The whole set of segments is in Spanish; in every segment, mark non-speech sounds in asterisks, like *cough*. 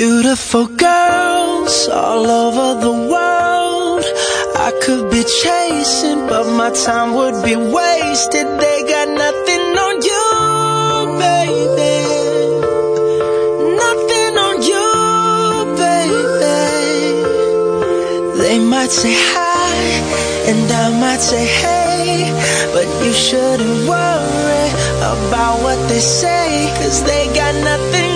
Beautiful girls all over the world. I could be chasing, but my time would be wasted. They got nothing on you, baby. Nothing on you, baby. They might say hi, and I might say hey, but you shouldn't worry about what they say, cause they got nothing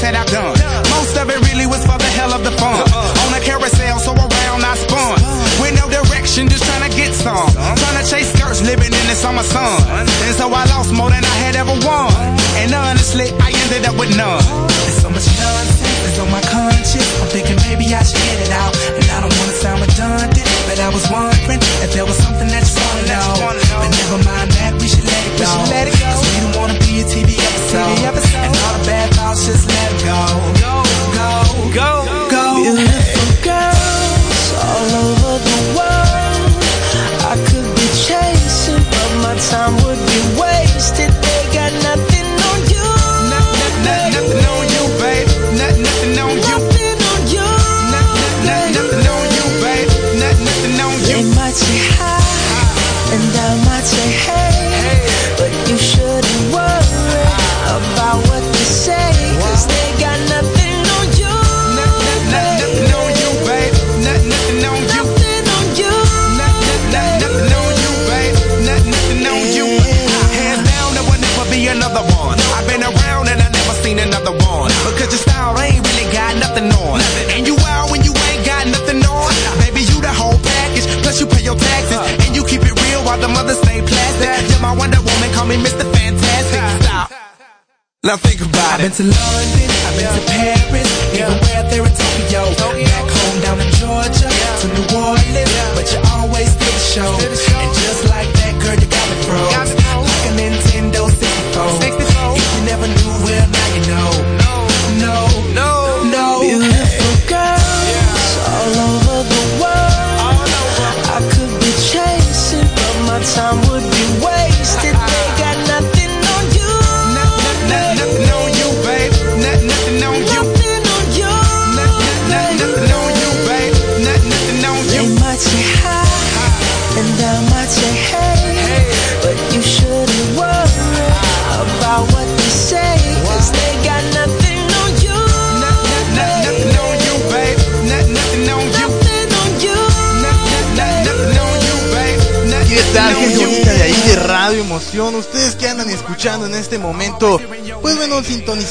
past that I've done. Most of it really was for the hell of the fun. Uh-uh. On a carousel, so around I spun. With no direction, just trying to get some. Trying to chase skirts, living in the summer sun. And so I lost more than I had ever won. And honestly, I ended up with none. There's so much nonsense that's on my conscience. I'm thinking maybe I should get it out. And I don't wanna sound redundant, but I was wondering if there was to London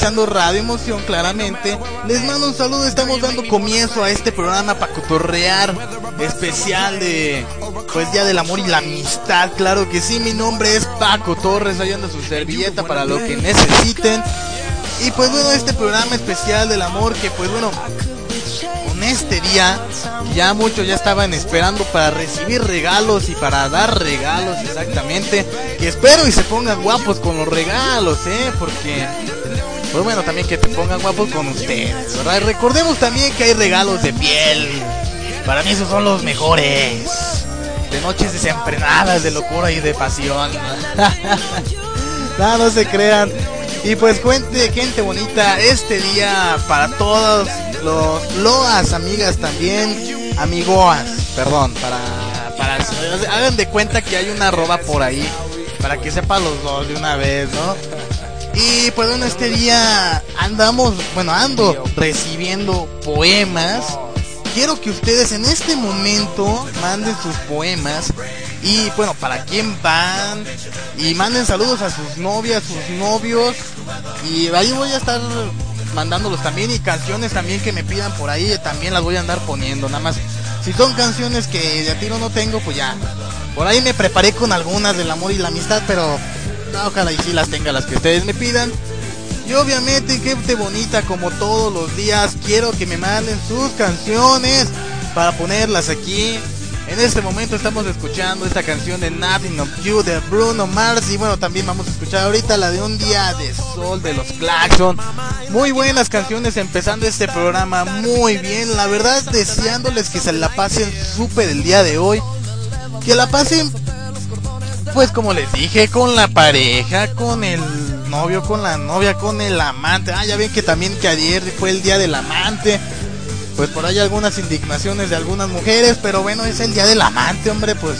Radio Emoción claramente. Les mando un saludo, estamos dando comienzo a este programa para cotorrear especial de, pues Día del Amor y la Amistad. Claro que sí, mi nombre es Paco Torres, ahí anda su servilleta para lo que necesiten. Y pues bueno, este programa especial del amor que pues bueno, con este día ya muchos ya estaban esperando para recibir regalos y para dar regalos exactamente. Que espero y se pongan guapos con los regalos, eh, porque pues bueno, también que te pongan guapos con ustedes, ¿verdad? Y recordemos también que hay regalos de piel. Para mí esos son los mejores. De noches desenfrenadas de locura y de pasión. *laughs* no, no se crean. Y pues cuente, gente bonita, este día para todos los loas, amigas también, amigoas, perdón, para, para, hagan de cuenta que hay una arroba por ahí, para que sepan los dos de una vez, ¿no? Y pues bueno, este día andamos, bueno, ando recibiendo poemas. Quiero que ustedes en este momento manden sus poemas y bueno, para quién van y manden saludos a sus novias, sus novios y ahí voy a estar mandándolos también y canciones también que me pidan por ahí también las voy a andar poniendo. Nada más, si son canciones que de a tiro no tengo, pues ya. Por ahí me preparé con algunas del amor y la amistad, pero no, ojalá y sí las tenga las que ustedes me pidan. Y obviamente, gente bonita, como todos los días, quiero que me manden sus canciones para ponerlas aquí. En este momento estamos escuchando esta canción de Nothing of You de Bruno Mars y bueno, también vamos a escuchar ahorita la de Un día de sol de los Claxon. Muy buenas canciones empezando este programa, muy bien, la verdad deseándoles que se la pasen súper el día de hoy. Que la pasen pues como les dije, con la pareja, con el novio, con la novia, con el amante. Ah, ya ven que también que ayer fue el día del amante pues por ahí algunas indignaciones de algunas mujeres, pero bueno, es el día del amante, hombre, pues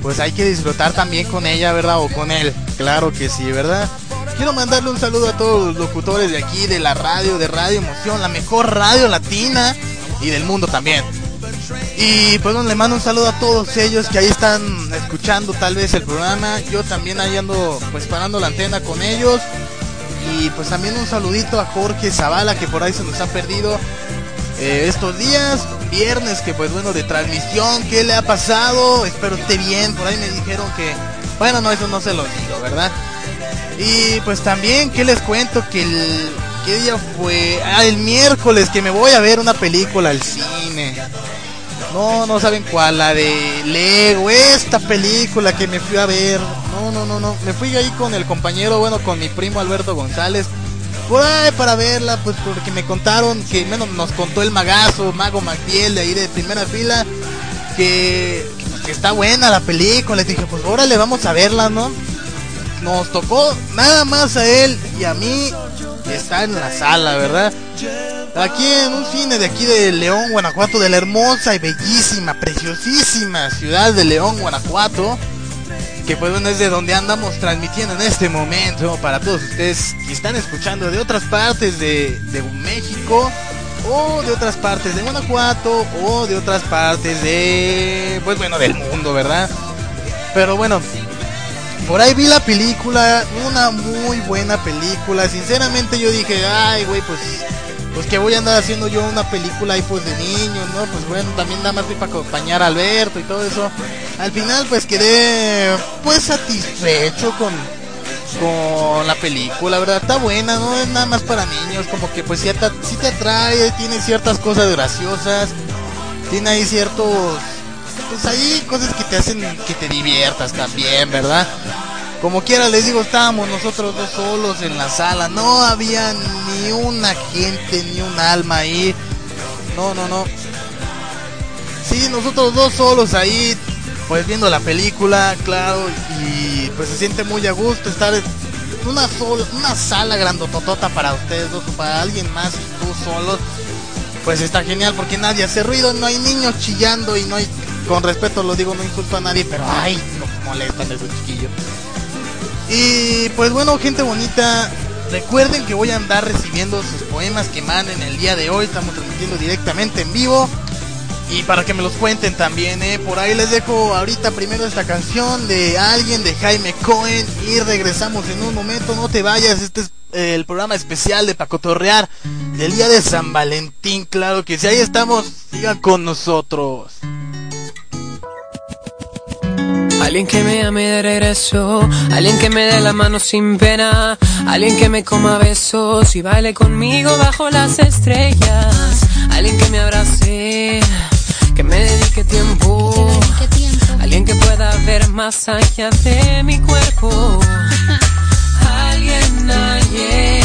pues hay que disfrutar también con ella, ¿verdad? O con él. Claro que sí, ¿verdad? Quiero mandarle un saludo a todos los locutores de aquí, de la radio, de Radio Emoción, la mejor radio latina y del mundo también. Y pues bueno, le mando un saludo a todos ellos que ahí están escuchando tal vez el programa. Yo también ahí ando pues parando la antena con ellos. Y pues también un saludito a Jorge Zavala que por ahí se nos ha perdido. Eh, estos días, viernes, que pues bueno, de transmisión, ¿qué le ha pasado? Espero esté bien, por ahí me dijeron que, bueno, no, eso no se lo digo, ¿verdad? Y pues también, ¿qué les cuento? Que el, ¿qué día fue? Ah, el miércoles, que me voy a ver una película al cine. No, no saben cuál, la de Lego, esta película que me fui a ver. No, no, no, no. Me fui ahí con el compañero, bueno, con mi primo Alberto González por ahí para verla, pues porque me contaron que, menos nos contó el magazo, Mago Magdiel de ahí de primera fila, que, que está buena la película. Les dije, pues órale, vamos a verla, ¿no? Nos tocó nada más a él y a mí está en la sala, ¿verdad? Aquí en un cine de aquí de León, Guanajuato, de la hermosa y bellísima, preciosísima ciudad de León, Guanajuato que pues bueno es de donde andamos transmitiendo en este momento para todos ustedes que están escuchando de otras partes de, de México o de otras partes de Guanajuato o de otras partes de pues bueno del mundo, ¿verdad? Pero bueno, por ahí vi la película, una muy buena película. Sinceramente yo dije, ay, güey, pues pues que voy a andar haciendo yo una película ahí pues de niños, ¿no? Pues bueno, también nada más fui para acompañar a Alberto y todo eso. Al final pues quedé pues satisfecho con con la película, ¿verdad? Está buena, no es nada más para niños, como que pues sí te, sí te atrae, tiene ciertas cosas graciosas, tiene ahí ciertos pues ahí cosas que te hacen que te diviertas también, ¿verdad? Como quiera les digo, estábamos nosotros dos solos en la sala, no había ni una gente, ni un alma ahí. No, no, no. Sí, nosotros dos solos ahí, pues viendo la película, claro, y pues se siente muy a gusto estar en una sola, una sala grandototota para ustedes dos o para alguien más y tú solos. Pues está genial porque nadie hace ruido, no hay niños chillando y no hay, con respeto lo digo, no insulto a nadie, pero ay, no molestan esos chiquillos. Y pues bueno, gente bonita, recuerden que voy a andar recibiendo sus poemas que manden el día de hoy. Estamos transmitiendo directamente en vivo. Y para que me los cuenten también, ¿eh? Por ahí les dejo ahorita primero esta canción de alguien, de Jaime Cohen. Y regresamos en un momento, no te vayas. Este es el programa especial de Pacotorrear del día de San Valentín. Claro que si ahí estamos, sigan con nosotros. Alguien que me ame de regreso, alguien que me dé la mano sin pena, alguien que me coma besos y baile conmigo bajo las estrellas, alguien que me abrace, que me dedique tiempo, alguien que pueda ver más allá de mi cuerpo, alguien, alguien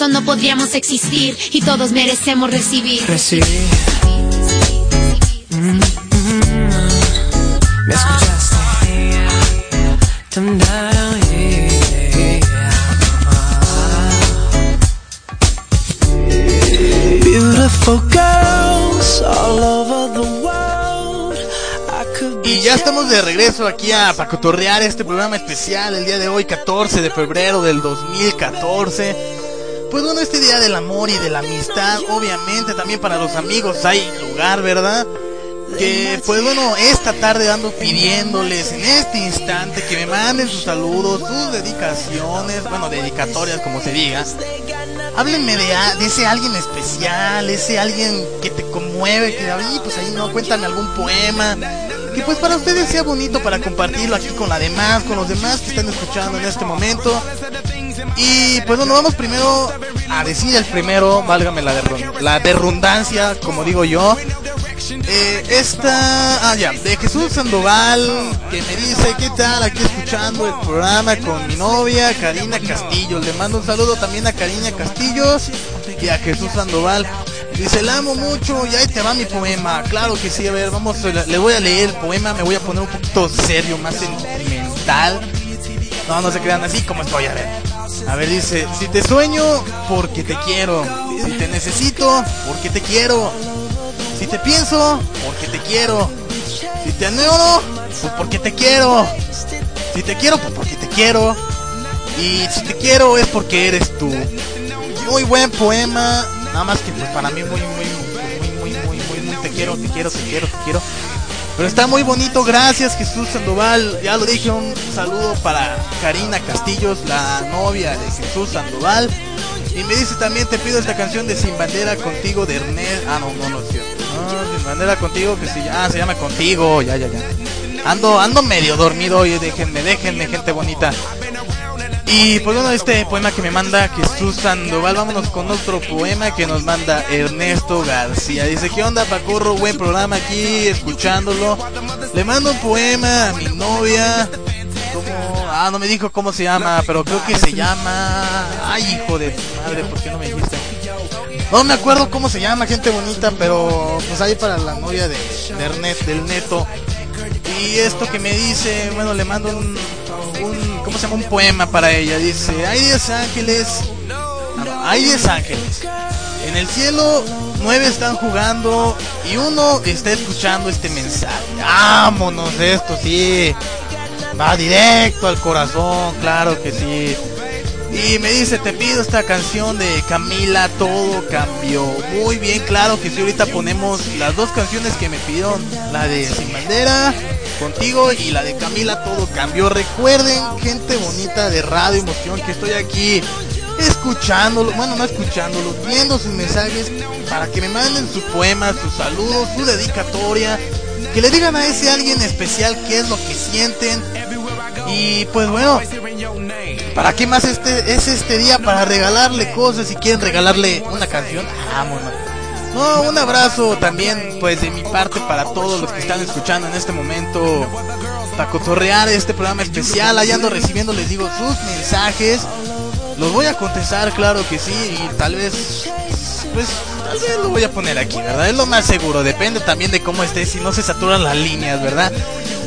eso no podríamos existir, y todos merecemos recibir. Recibí, ¿me escuchaste? Beautiful girls all over the Y ya estamos de regreso aquí a pacotorrear este programa especial el día de hoy, 14 de febrero del 2014. Pues bueno, este día del amor y de la amistad, obviamente también para los amigos hay lugar, ¿verdad? Que pues bueno, esta tarde ando pidiéndoles en este instante que me manden sus saludos, sus dedicaciones, bueno, dedicatorias como se diga. Háblenme de, de ese alguien especial, ese alguien que te conmueve, que ay, pues ahí no, cuéntame algún poema. Que pues para ustedes sea bonito para compartirlo aquí con la demás, con los demás que están escuchando en este momento. Y pues bueno, vamos primero a decir el primero, válgame la, derrun- la derrundancia, como digo yo. Eh, esta, ah ya, de Jesús Sandoval, que me dice, ¿qué tal? Aquí escuchando el programa con mi novia, Karina Castillo. Le mando un saludo también a Karina Castillos y a Jesús Sandoval. Dice, la amo mucho y ahí te va mi poema. Claro que sí, a ver, vamos, le voy a leer el poema, me voy a poner un poquito serio, más sentimental. No, no se crean así como estoy, a ver. A ver, dice, si te sueño, porque te quiero. Si te necesito, porque te quiero. Si te pienso, porque te quiero. Si te añoro, pues porque te quiero. Si te quiero, pues porque te quiero. Y si te quiero es porque eres tú. Muy buen poema. Nada más que pues para mí muy, muy, muy, muy, muy, muy, muy, te quiero, te quiero, te quiero, te quiero. Pero está muy bonito, gracias Jesús Sandoval. Ya lo dije, un saludo para Karina Castillos, la novia de Jesús Sandoval. Y me dice también, te pido esta canción de Sin Bandera Contigo de Ernest. Ah, no, no, no es cierto. No, Sin Bandera Contigo, que se, ah, se llama Contigo, ya, ya, ya. Ando, ando medio dormido, oye, déjenme, déjenme, gente bonita. Y pues bueno, este poema que me manda Jesús Sandoval, vámonos con otro poema que nos manda Ernesto García. Dice, ¿qué onda Pacorro? Buen programa aquí, escuchándolo. Le mando un poema a mi novia. ¿Cómo? Ah, no me dijo cómo se llama, pero creo que se llama... Ay, hijo de madre, ¿por qué no me dijiste? No me acuerdo cómo se llama, gente bonita, pero pues ahí para la novia de, de Ernest, del neto. Y esto que me dice, bueno, le mando un ¿cómo se llama? Un poema para ella. Dice, hay 10 ángeles, ah, hay 10 ángeles. En el cielo, nueve están jugando y uno está escuchando este mensaje. Vámonos, esto sí. Va directo al corazón, claro que sí. Y me dice, te pido esta canción de Camila, todo cambió. Muy bien, claro que sí, ahorita ponemos las dos canciones que me pidieron, la de Sin Bandera, contigo y la de Camila, todo cambió. Recuerden, gente bonita de Radio Emoción, que estoy aquí escuchándolo, bueno, no escuchándolo, viendo sus mensajes para que me manden su poema, sus saludos, su dedicatoria, que le digan a ese alguien especial qué es lo que sienten. Y pues bueno, ¿para qué más este es este día? Para regalarle cosas, si quieren regalarle una canción, vámonos. No, un abrazo también pues de mi parte para todos los que están escuchando en este momento para cotorrear este programa especial. Allá ando recibiendo, les digo, sus mensajes. Los voy a contestar, claro que sí, y tal vez, pues, tal vez lo voy a poner aquí, ¿verdad? Es lo más seguro, depende también de cómo esté, si no se saturan las líneas, ¿verdad?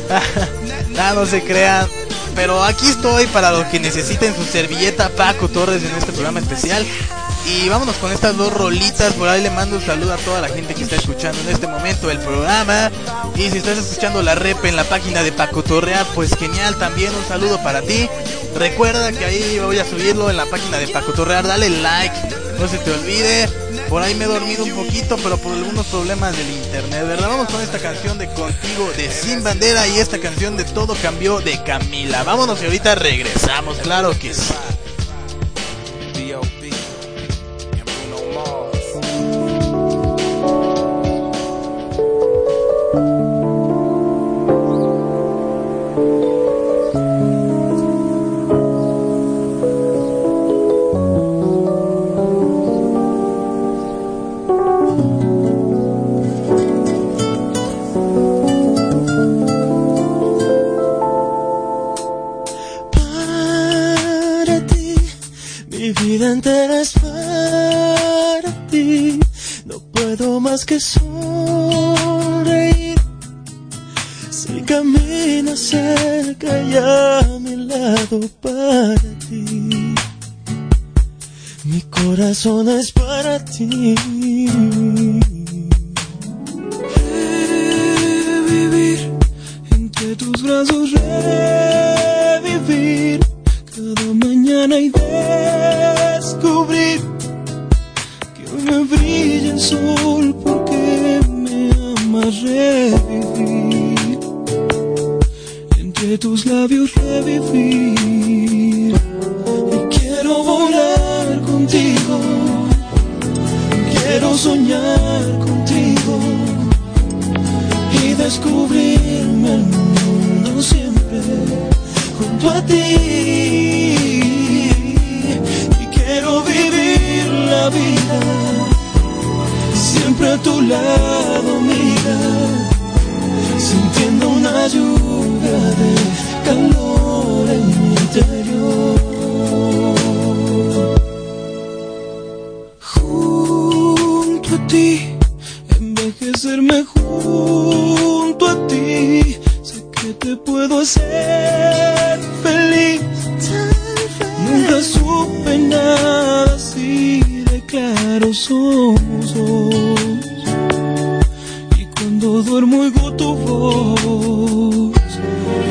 *laughs* Nada, no se crean. Pero aquí estoy para lo que necesiten su servilleta Paco Torres en este programa especial. Y vámonos con estas dos rolitas. Por ahí le mando un saludo a toda la gente que está escuchando en este momento el programa. Y si estás escuchando la rep en la página de Paco Torrear, pues genial también. Un saludo para ti. Recuerda que ahí voy a subirlo en la página de Paco Torrear. Dale like, no se te olvide. Por ahí me he dormido un poquito, pero por algunos problemas del internet, ¿verdad? Vamos con esta canción de Contigo de Sin Bandera y esta canción de Todo Cambió de Camila. Vámonos y ahorita regresamos, claro que sí.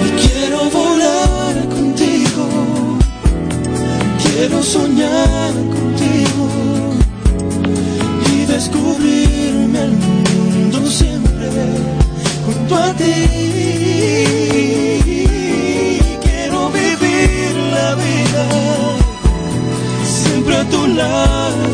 Y quiero volar contigo. Quiero soñar contigo. Y descubrirme el mundo siempre junto a ti. Quiero vivir la vida siempre a tu lado,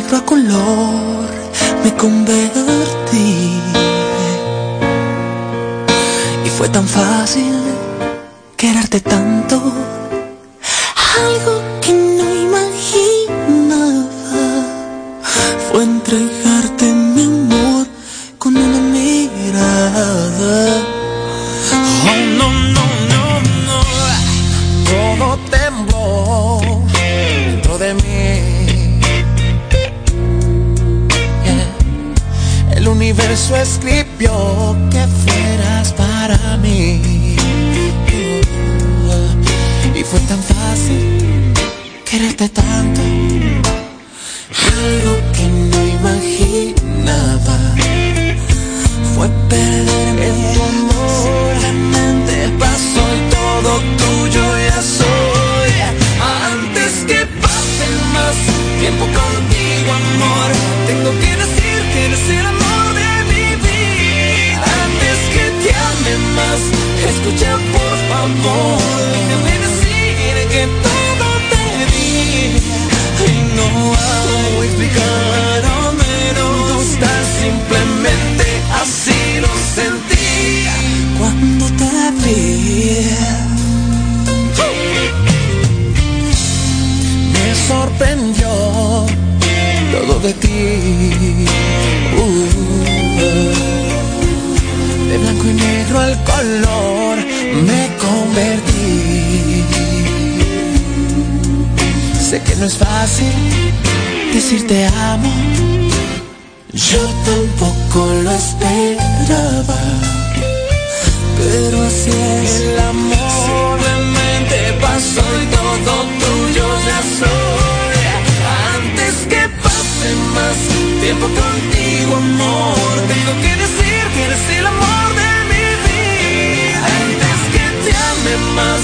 negro a color me convertí. Y fue tan fácil quererte tanto, algo que escribió no es fácil decir te amo. Yo tampoco lo esperaba. Pero así es el amor. Simplemente pasó y todo tuyo ya soy. Antes que pase más tiempo contigo, amor. Tengo que decir que eres el amor de mi vida. Antes que te ame más,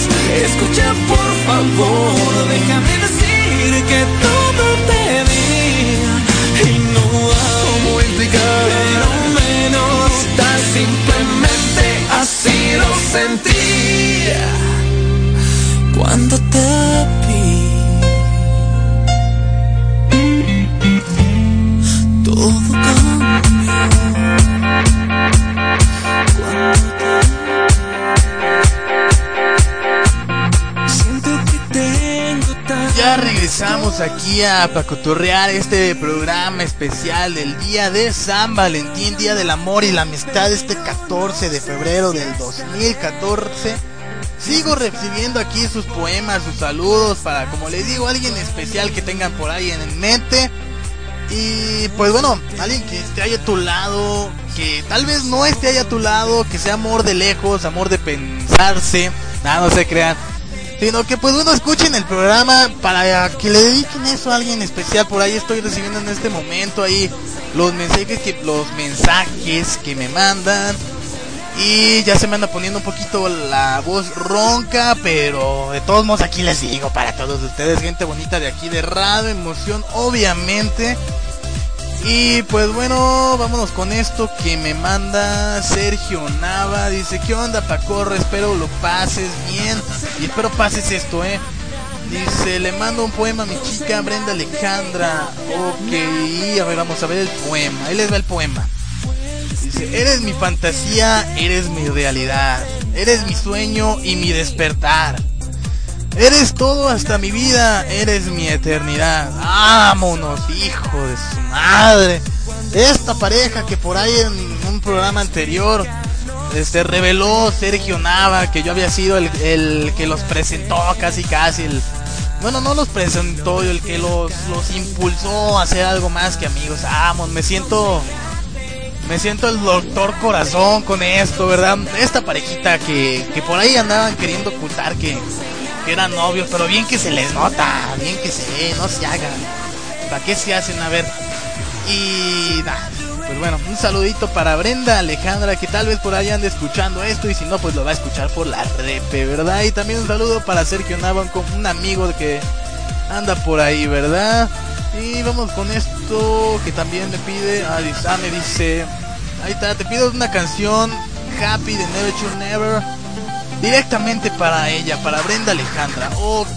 escucha por favor. Déjame que todo te di. Y no hago cómo explicar, pero menos tan simplemente así lo sentí. cuando te aquí a Pacotorrear este programa especial del día de San Valentín, Día del Amor y la Amistad, este 14 de febrero del 2014. Sigo recibiendo aquí sus poemas, sus saludos para, como les digo, alguien especial que tengan por ahí en mente. Y pues bueno, alguien que esté ahí a tu lado, que tal vez no esté ahí a tu lado, que sea amor de lejos, amor de pensarse, nada, no se crean. Sino que pues bueno, escuchen el programa para que le dediquen eso a alguien especial. Por ahí estoy recibiendo en este momento ahí los mensajes que, los mensajes que me mandan. Y ya se me anda poniendo un poquito la voz ronca, pero de todos modos aquí les digo para todos ustedes, gente bonita de aquí de Radio Emoción, obviamente. Y pues bueno, vámonos con esto que me manda Sergio Nava. Dice, ¿qué onda Pacorro? Espero lo pases bien. Y espero pases esto, eh. Dice, le mando un poema a mi chica Brenda Alejandra. Ok, a ver, vamos a ver el poema. Ahí les va el poema. Dice, eres mi fantasía, eres mi realidad. Eres mi sueño y mi despertar. Eres todo hasta mi vida, eres mi eternidad. Vámonos, hijo de su madre. Esta pareja que por ahí en un programa anterior este reveló Sergio Nava que yo había sido el, el que los presentó casi casi el bueno no los presentó el que los, los impulsó a hacer algo más que amigos vamos me siento me siento el doctor corazón con esto verdad esta parejita que, que por ahí andaban queriendo ocultar que, que eran novios pero bien que se les nota bien que se ve no se hagan para qué se hacen a ver y pues bueno, un saludito para Brenda Alejandra que tal vez por ahí ande escuchando esto y si no pues lo va a escuchar por la repe, ¿verdad? Y también un saludo para Sergio Navan con un amigo que anda por ahí, ¿verdad? Y vamos con esto que también me pide, ah, ah, me dice, ahí está, te pido una canción Happy de Never to Never directamente para ella, para Brenda Alejandra. Ok,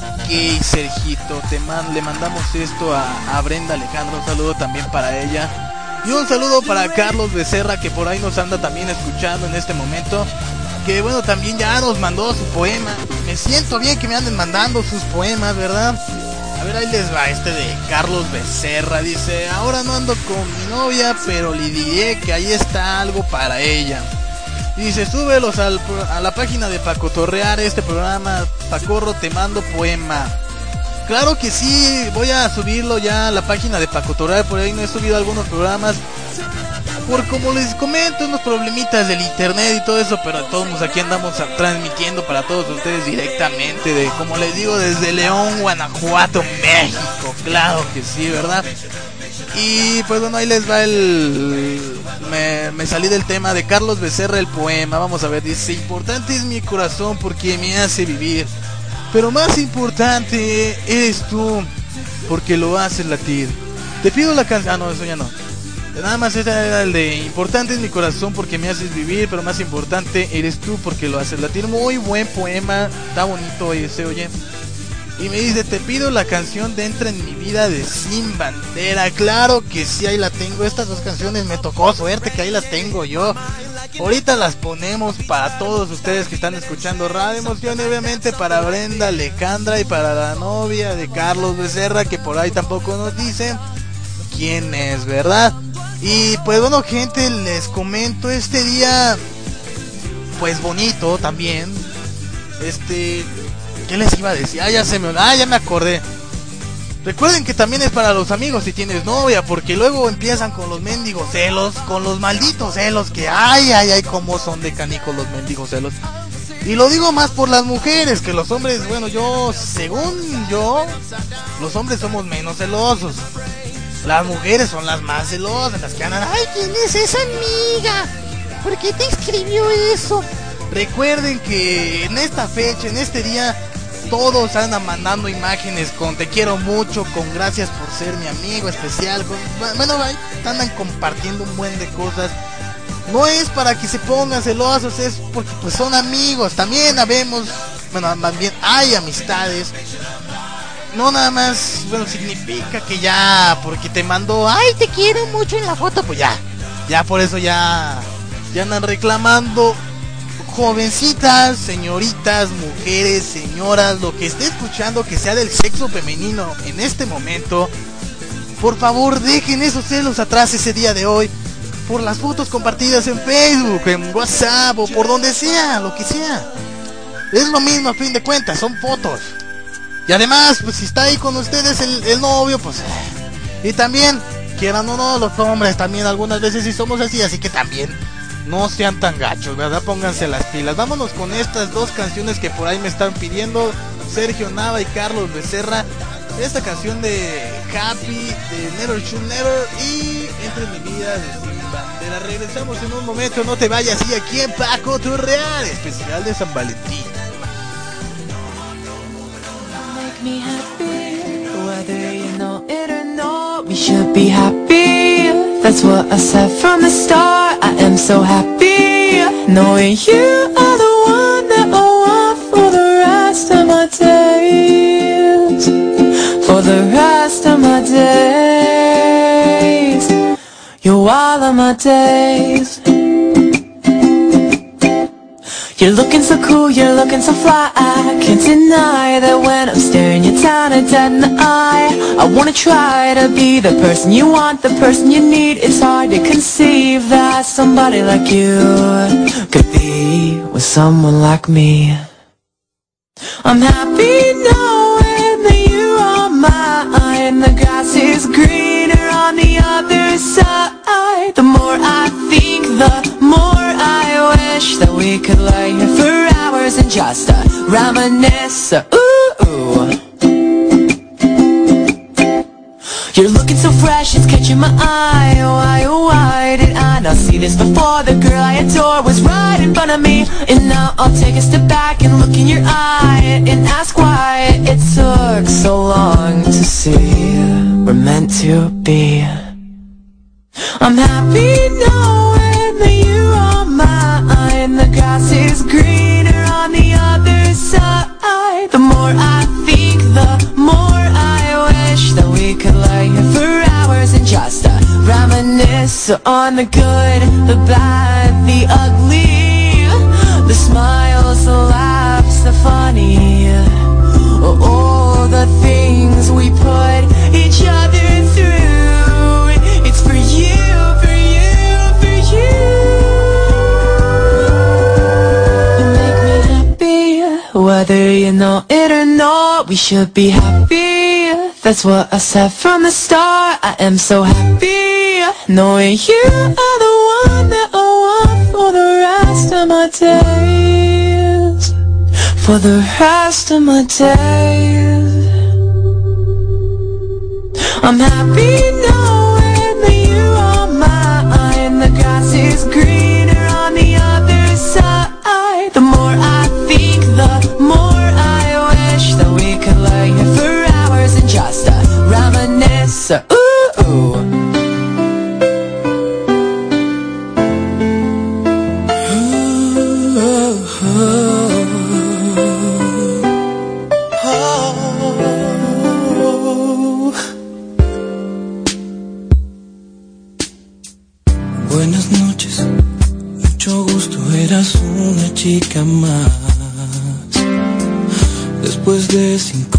Sergito, te le mandamos esto a, a Brenda Alejandro, un saludo también para ella. Y un saludo para Carlos Becerra que por ahí nos anda también escuchando en este momento. Que bueno, también ya nos mandó su poema. Me siento bien que me anden mandando sus poemas, ¿verdad? A ver, ahí les va este de Carlos Becerra. Dice, ahora no ando con mi novia, pero le diré que ahí está algo para ella. Dice, súbelos al, a la página de Paco Torrear, este programa. Pacorro, te mando poema. Claro que sí, voy a subirlo ya a la página de Paco Torrear. Por ahí no he subido algunos programas por como les comento, unos problemitas del internet y todo eso, pero todos aquí andamos transmitiendo para todos ustedes directamente, de como les digo, desde León, Guanajuato, México, claro que sí, ¿verdad? Y pues bueno, ahí les va el... Me, me salí del tema de Carlos Becerra, el poema, vamos a ver, dice, importante es mi corazón porque me hace vivir, pero más importante eres tú porque lo haces latir. Te pido la canción... Ah, no, eso ya no. Nada más era el de importante es mi corazón porque me haces vivir, pero más importante eres tú porque lo haces latir. Muy buen poema, está bonito ese, oye. Y me dice, te pido la canción de Entra en mi vida de Sin Bandera. Claro que sí, ahí la tengo. Estas dos canciones me tocó suerte que ahí las tengo yo. Ahorita las ponemos para todos ustedes que están escuchando Radio Emoción, obviamente para Brenda Alejandra y para la novia de Carlos Becerra, que por ahí tampoco nos dice quién es, ¿verdad? Y pues bueno, gente, les comento este día, pues bonito también. Este, ¿qué les iba a decir? Ah, ya se me, ah, ya me acordé. Recuerden que también es para los amigos si tienes novia, porque luego empiezan con los mendigos celos, con los malditos celos, que ay, ay, ay, cómo son de canicos los mendigos celos. Y lo digo más por las mujeres, que los hombres, bueno, yo, según yo, los hombres somos menos celosos. Las mujeres son las más celosas, las que andan, ay, ¿quién es esa amiga? ¿Por qué te escribió eso? Recuerden que en esta fecha, en este día, todos andan mandando imágenes con te quiero mucho, con gracias por ser mi amigo especial, con, bueno, andan compartiendo un buen de cosas. No es para que se pongan celosos, es porque pues son amigos. También habemos, bueno, también hay amistades no nada más, bueno, significa que ya, porque te mandó, ay, te quiero mucho en la foto, pues ya, ya por eso ya, ya andan reclamando. Jovencitas, señoritas, mujeres, señoras, lo que esté escuchando que sea del sexo femenino en este momento, por favor dejen esos celos atrás ese día de hoy por las fotos compartidas en Facebook, en WhatsApp o por donde sea, lo que sea. Es lo mismo a fin de cuentas, son fotos. Y además, pues si está ahí con ustedes el, novio, pues... Y también, quieran o no, los hombres también algunas veces sí somos así, así que también no sean tan gachos, ¿verdad? Pónganse las pilas. Vámonos con estas dos canciones que por ahí me están pidiendo Sergio Nava y Carlos Becerra. Esta canción de Happy, de Never Should Never y Entre mi vida de Sin Bandera. Regresamos en un momento, no te vayas y aquí en Paco Turreal, especial de San Valentín. me happy, whether you know. We should be happy. That's what I said from the start. I am so happy knowing you are the one that I want for the rest of my days. For the rest of my days. You're all of my days. You're looking so cool, you're looking so fly. I can't deny that when I'm staring you down and dead in the eye I wanna try to be the person you want, the person you need. It's hard to conceive that somebody like you Could be with someone like me. I'm happy knowing that you are mine. The grass is greener on the other side that we could lay here for hours and just uh, reminisce. Uh, ooh, ooh. You're looking so fresh, it's catching my eye. Why, oh, why did I not see this before? The girl I adore was right in front of me. And now I'll take a step back and look in your eye and ask why it took so long to see. We're meant to be. I'm happy knowing So on the good, the bad, the ugly, the smiles, the laughs, the funny, all the things we put each other through. It's for you, for you, for you. You make me happy, whether you know it or not. We should be happy. That's what I said from the start. I am so happy knowing you are the one that I want for the rest of my days. For the rest of my days. I'm happy reminisce. Ooh, ooh. Eras una chica más. Después de cinco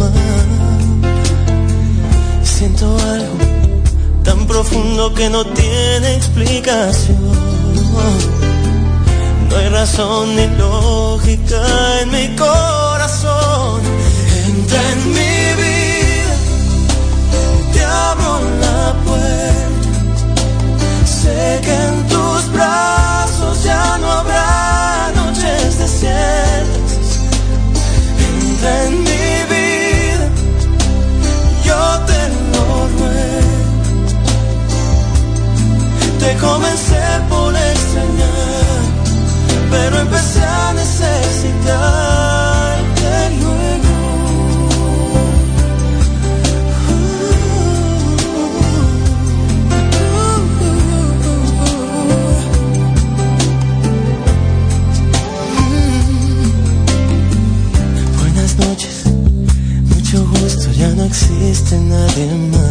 Profundo que no tiene explicación. No hay razón ni lógica en mi corazón. Entra en mi vida, te abro la puerta. Sé que en tus brazos ya no habrá Comencé por extrañar, pero empecé a necesitarte luego. Buenas noches, mucho gusto, ya no existe nadie más.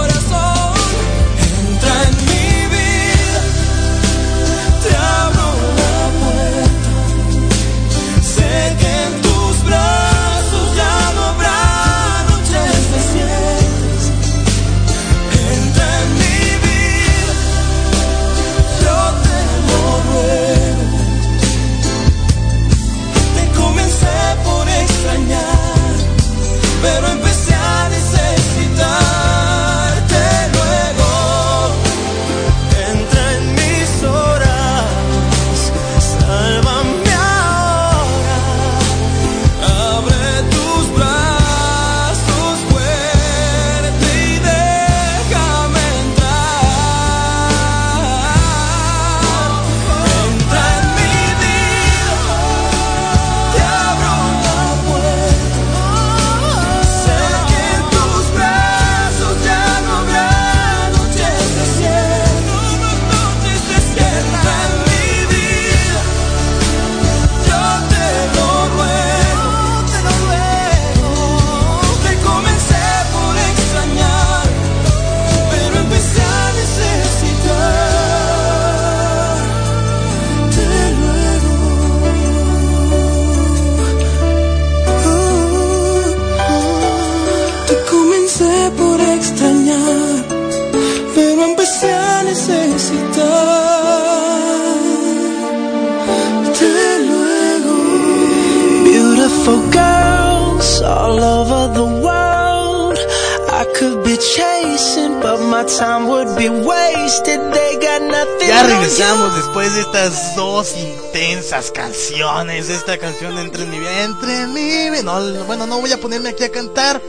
Canciones. Esta canción Entre mi vida, entre mi vida. No, bueno, no voy a ponerme aquí a cantar.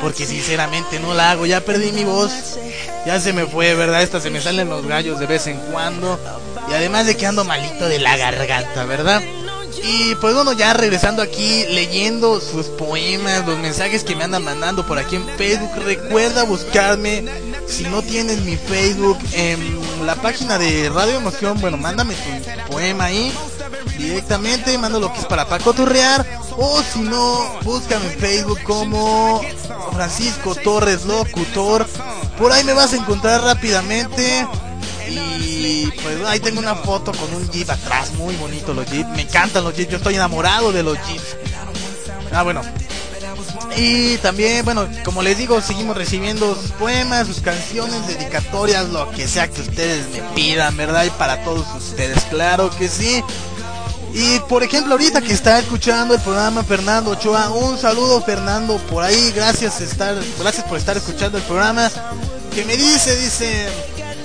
Porque sinceramente no la hago. Ya perdí mi voz. Ya se me fue, ¿verdad? Esta se me salen los gallos de vez en cuando. Y además de que ando malito de la garganta, ¿verdad? Y pues bueno, ya regresando aquí, leyendo sus poemas, los mensajes que me andan mandando por aquí en Facebook. Recuerda buscarme, si no tienes mi Facebook, en la página de Radio Emoción. Bueno, mándame tu poema ahí directamente, mando lo que es para Paco Turrear. O si no, búscame en Facebook como Francisco Torres Locutor. Por ahí me vas a encontrar rápidamente. Y pues ahí tengo una foto con un Jeep atrás, muy bonito los Jeeps. Me encantan los Jeeps, yo estoy enamorado de los Jeeps. Ah, bueno. Y también, bueno, como les digo, seguimos recibiendo sus poemas, sus canciones, dedicatorias, lo que sea que ustedes me pidan, ¿verdad? Y para todos ustedes, claro que sí. Y por ejemplo, ahorita que está escuchando el programa Fernando Ochoa, un saludo Fernando por ahí, gracias estar, gracias por estar escuchando el programa. Que me dice, dice,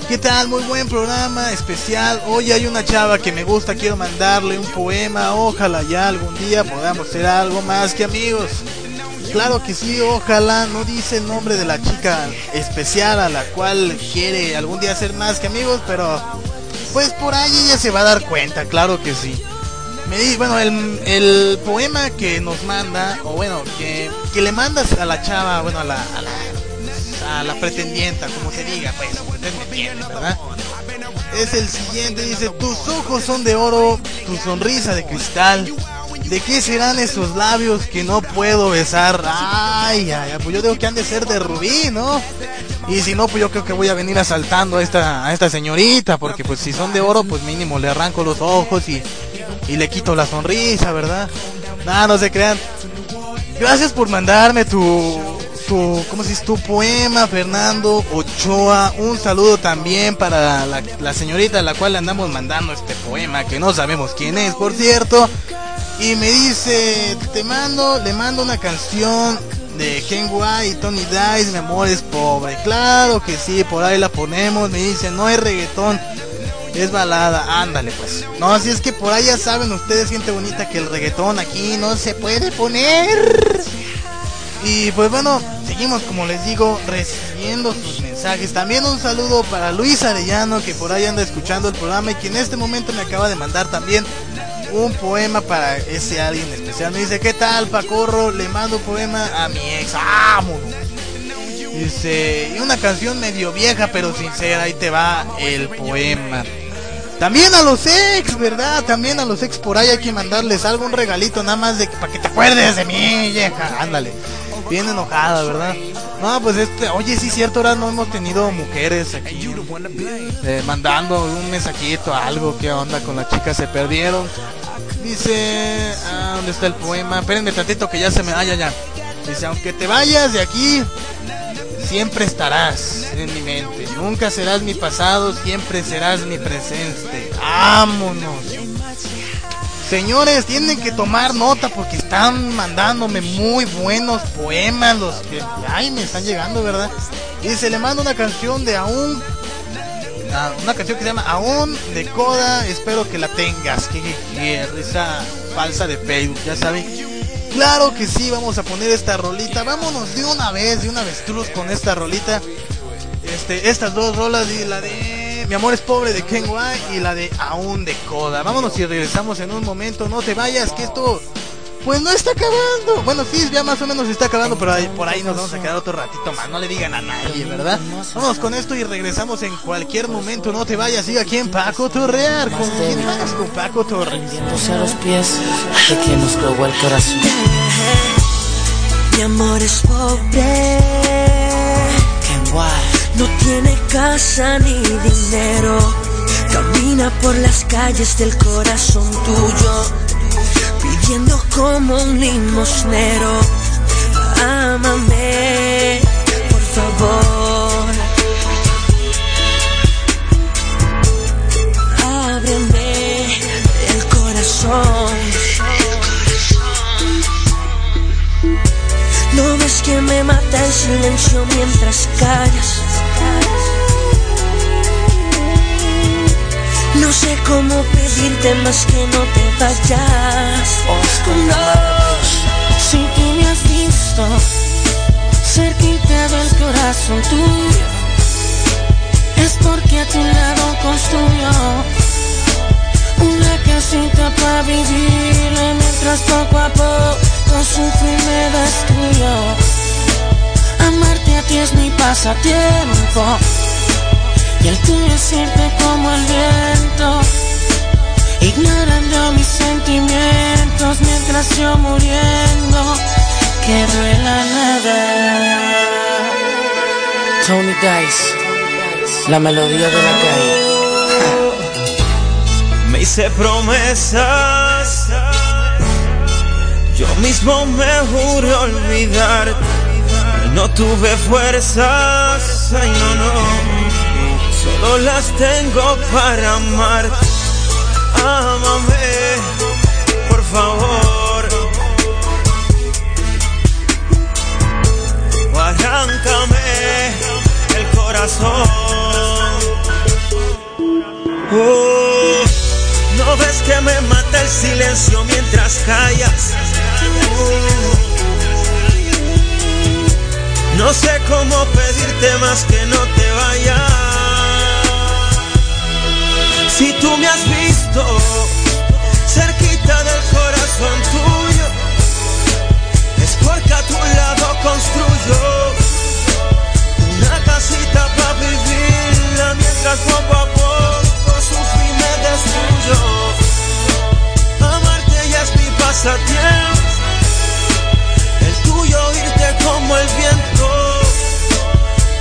¿Qué tal? Muy buen programa especial. Hoy hay una chava que me gusta, quiero mandarle un poema. Ojalá ya algún día podamos ser algo más que amigos. Claro que sí, ojalá. No dice el nombre de la chica especial a la cual quiere algún día ser más que amigos, pero pues por ahí ella se va a dar cuenta, claro que sí. Me dice, bueno, el, el poema que nos manda, o bueno, que, que le mandas a la chava, bueno, a la, a la pretendienta, como se diga, pues, ustedes me entienden, ¿verdad? Es el siguiente, dice, tus ojos son de oro, tu sonrisa de cristal. ¿De qué serán esos labios que no puedo besar? Ay, ay, pues yo digo que han de ser de rubí, ¿no? Y si no, pues yo creo que voy a venir asaltando a esta, a esta señorita, porque pues si son de oro, pues mínimo le arranco los ojos y, y le quito la sonrisa, ¿verdad? Nada, no se crean. Gracias por mandarme tu, tu, ¿cómo se dice? Tu poema, Fernando Ochoa. Un saludo también para la, la, señorita a la cual le andamos mandando este poema, que no sabemos quién es, por cierto. Y me dice, te mando, le mando una canción de Ken y Tony Dice, mi amor es pobre. Claro que sí, por ahí la ponemos. Me dice, no es reggaetón, es balada. Ándale pues. No, así es que por ya saben ustedes, gente bonita, que el reggaetón aquí no se puede poner. Y pues bueno, seguimos como les digo recibiendo sus mensajes. También un saludo para Luis Arellano que por ahí anda escuchando el programa y que en este momento me acaba de mandar también un poema para ese alguien especial. Me dice, ¿qué tal Pacorro? Le mando un poema a mi ex. ¡Vámonos! Dice, una canción medio vieja pero sincera, ahí te va el poema. También a los ex, ¿verdad? También a los ex por ahí hay que mandarles algo, un regalito nada más de para que te acuerdes de mí, vieja. Ándale bien enojada, ¿verdad? No, pues este, oye, sí, cierto, ahora no hemos tenido mujeres aquí eh, mandando un mensajito, algo, ¿qué onda con las chicas? Se perdieron. Dice, ah, ¿dónde está el poema? Espérenme tantito que ya se me vaya ya. Dice, aunque te vayas de aquí, siempre estarás en mi mente. Nunca serás mi pasado, siempre serás mi presente. Vámonos. Señores, tienen que tomar nota porque están mandándome muy buenos poemas los que ay me están llegando, ¿verdad? Y se le manda una canción de aún una canción que se llama Aún de Coda, espero que la tengas. Que, esa falsa de Facebook, ya saben. Claro que sí, vamos a poner esta rolita. Vámonos de una vez, de una avestruz con esta rolita. Este, estas dos rolas y la de mi amor es pobre de Ken y la de Aún de Coda. Vámonos y regresamos en un momento. No te vayas, que esto pues no está acabando. Bueno, sí, ya más o menos está acabando, pero por ahí nos vamos a quedar otro ratito más. No le digan a nadie, ¿verdad? Vamos con esto y regresamos en cualquier momento. No te vayas, siga aquí en Paco Torrear. ¿Con quién más? Con Paco Torres. a los pies de quien nos robó el corazón. Mi amor es pobre. No tiene casa ni dinero. Camina por las calles del corazón tuyo, pidiendo como un limosnero. Ámame, por favor. Ábreme el corazón. No ves que me mata el silencio mientras callas. No sé cómo pedirte más que no te vayas. No, si tú me has visto cerquita del corazón tuyo, es porque a tu lado construyó una casita para vivir mientras poco a poco sufro y me destruyo. Amarte a ti es mi pasatiempo y el tuyo irte como el viento, ignorando mis sentimientos mientras yo muriendo quedo en nada. Tony Dice, la melodía de la calle. *laughs* Me hice promesas, yo mismo me juré olvidarte y no tuve fuerzas, ay no, no solo las tengo para amar. Ámame, por favor. O arráncame el corazón. Oh, no ves que me mata el silencio mientras callas. Oh, no sé cómo pedirte más que no te vayas. Si tú me has visto cerquita del corazón tuyo, es porque a tu lado construyo una casita para vivirla mientras poco a poco sufro y me destruyo. Amarte ya es mi pasatiempo, el tuyo irte como el viento,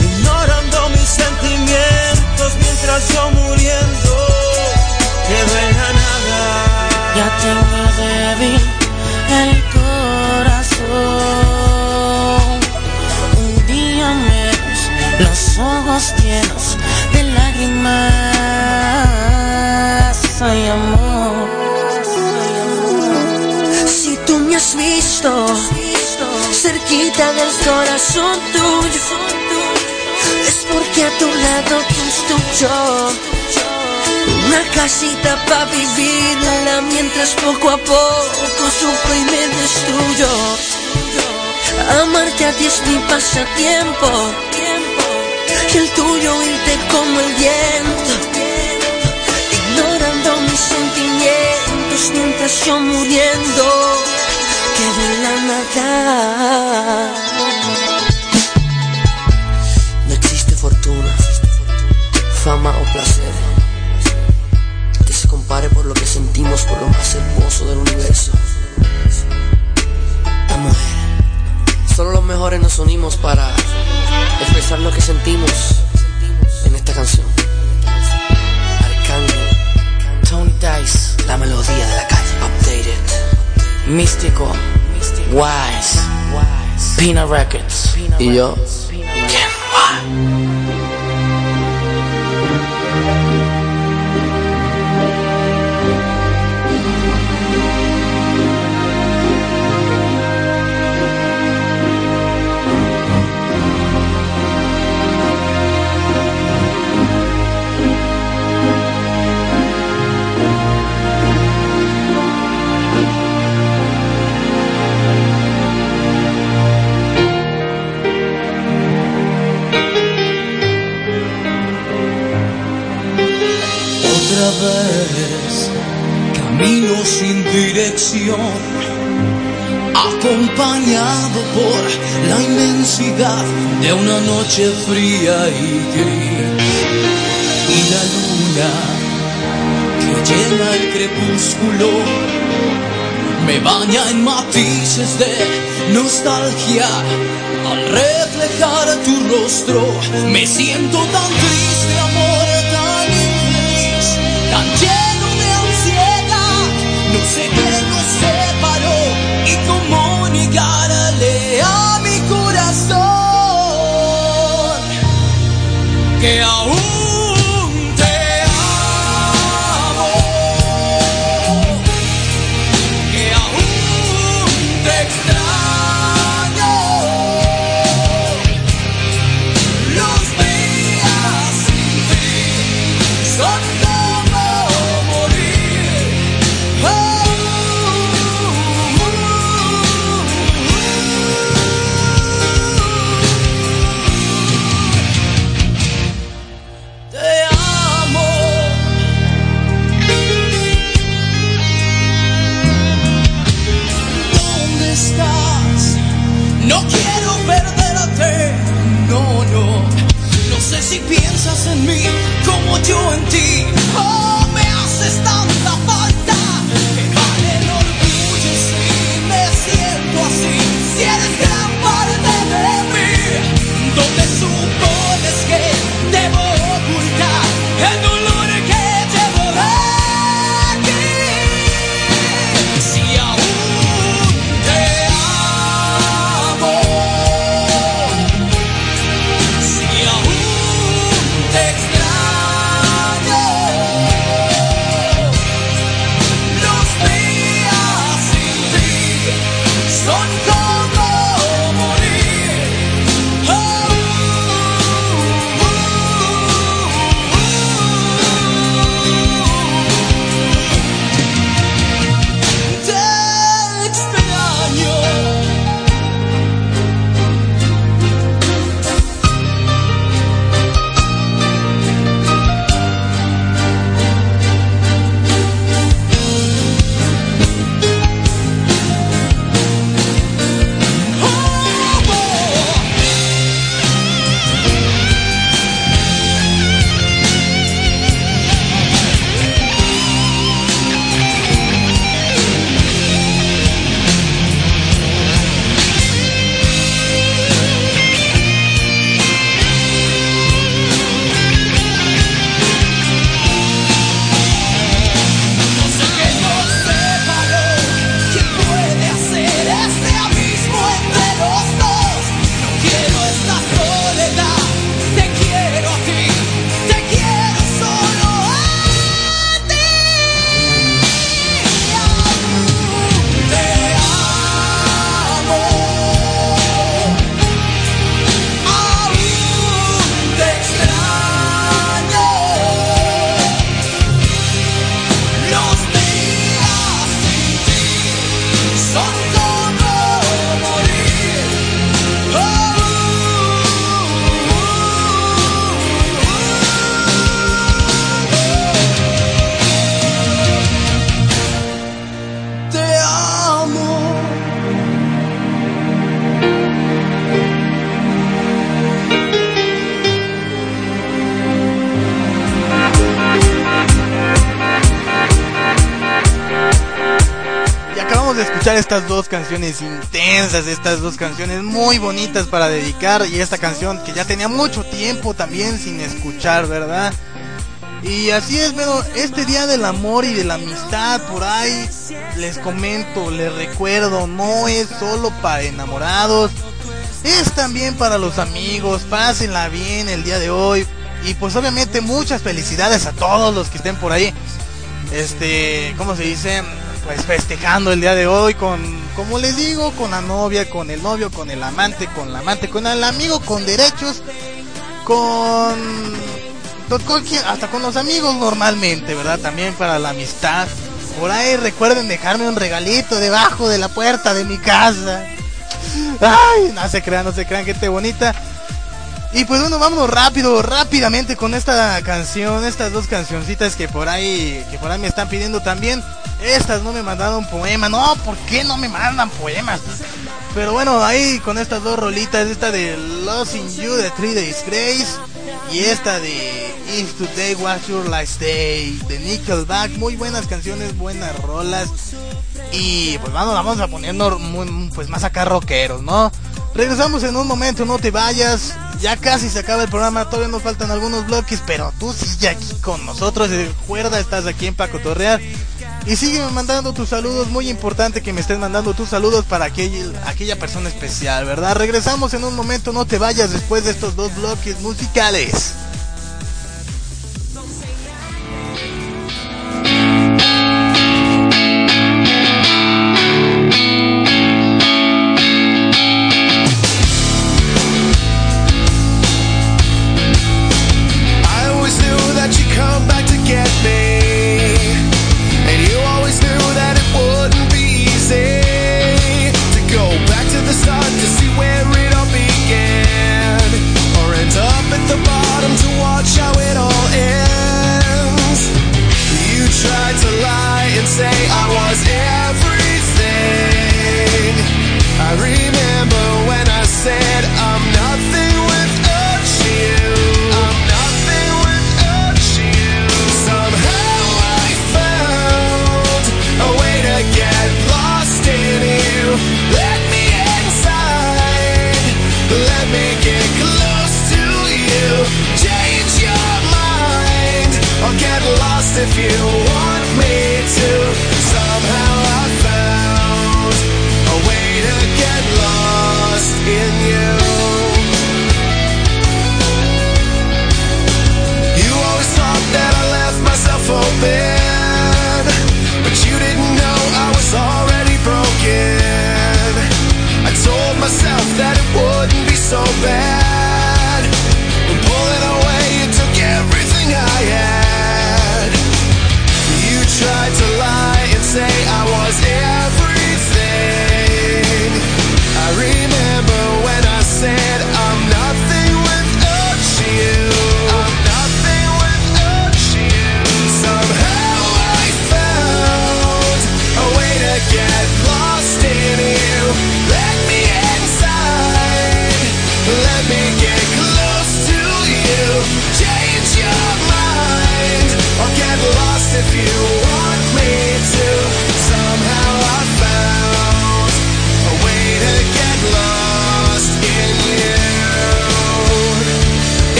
ignorando mis sentimientos mientras yo muriendo la nada. Ya tengo débil el corazón. Un día menos, los ojos llenos de lágrimas. Ay, amor. Si tú me has visto cerquita del corazón tuyo, es porque a tu lado construyo una casita para vivirla mientras poco a poco sufro y me destruyo. Amarte a ti es mi pasatiempo y el tuyo irte como el viento, ignorando mis sentimientos mientras yo muriendo quedo en la nada. No existe fortuna, fama o placer compare por lo que sentimos por lo más hermoso del universo. La mujer. Solo los mejores nos unimos para expresar lo que sentimos en esta canción. Arcángel, Tony Dice, la melodía de la calle. Updated, Místico, Wise, Pina Records. Y yo, Ken camino sin dirección, acompañado por la inmensidad de una noche fría y gris. Y la luna que llena el crepúsculo me baña en matices de nostalgia. Al reflejar tu rostro, me siento tan triste, que aún escuchar estas dos canciones intensas, estas dos canciones muy bonitas para dedicar y esta canción que ya tenía mucho tiempo también sin escuchar, ¿verdad? Y así es, pero este día del amor y de la amistad por ahí les comento, les recuerdo, no es solo para enamorados, es también para los amigos, pásenla bien el día de hoy y pues obviamente muchas felicidades a todos los que estén por ahí. Este, ¿cómo se dice? Pues festejando el día de hoy con, como les digo, con la novia, con el novio, con el amante, con la amante, con el amigo con derechos, con, cualquier- hasta con los amigos normalmente, ¿verdad? También para la amistad. Por ahí recuerden dejarme un regalito debajo de la puerta de mi casa. Ay, no se crean, no se crean, gente bonita. Y pues bueno, vámonos rápido, rápidamente con esta canción, estas dos cancioncitas que por ahí, que por ahí me están pidiendo también. Estas no me mandaron poema, no, ¿por qué no me mandan poemas? Pero bueno, ahí con estas dos rolitas, esta de Losing You de Three Days Grace y esta de If Today Was Your Last Day de Nickelback, muy buenas canciones, buenas rolas. Y pues vamos, vamos a ponernos muy- pues más acá rockeros, ¿no? Regresamos en un momento, no te vayas. Ya casi se acaba el programa, todavía nos faltan algunos bloques, pero tú sigue aquí con nosotros. Recuerda, estás aquí en Paco Torreal. Y sígueme mandando tus saludos, muy importante que me estés mandando tus saludos para aquel- aquella persona especial, ¿verdad? Regresamos en un momento, no te vayas después de estos dos bloques musicales.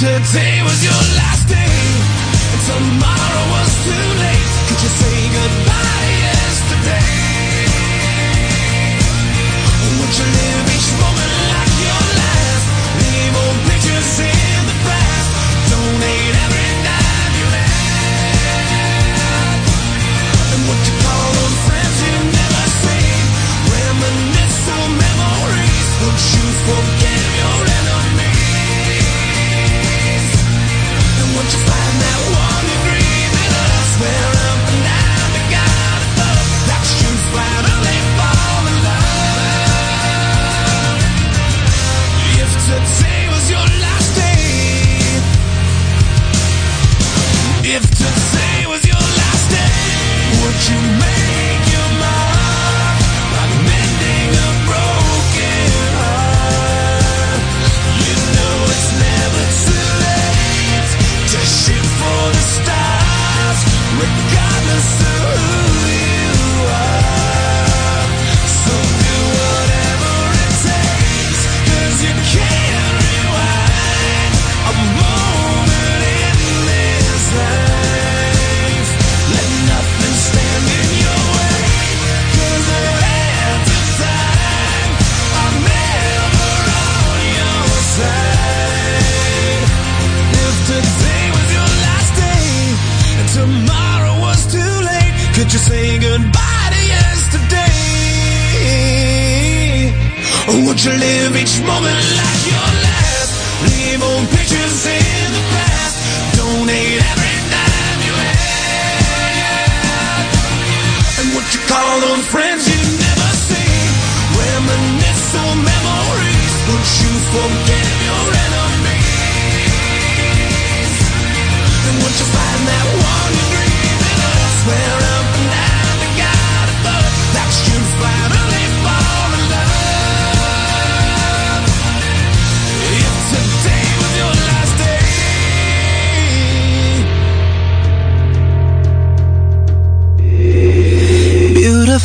Yesterday was your last day, and tomorrow was too late. Could you say goodbye yesterday? Would you live?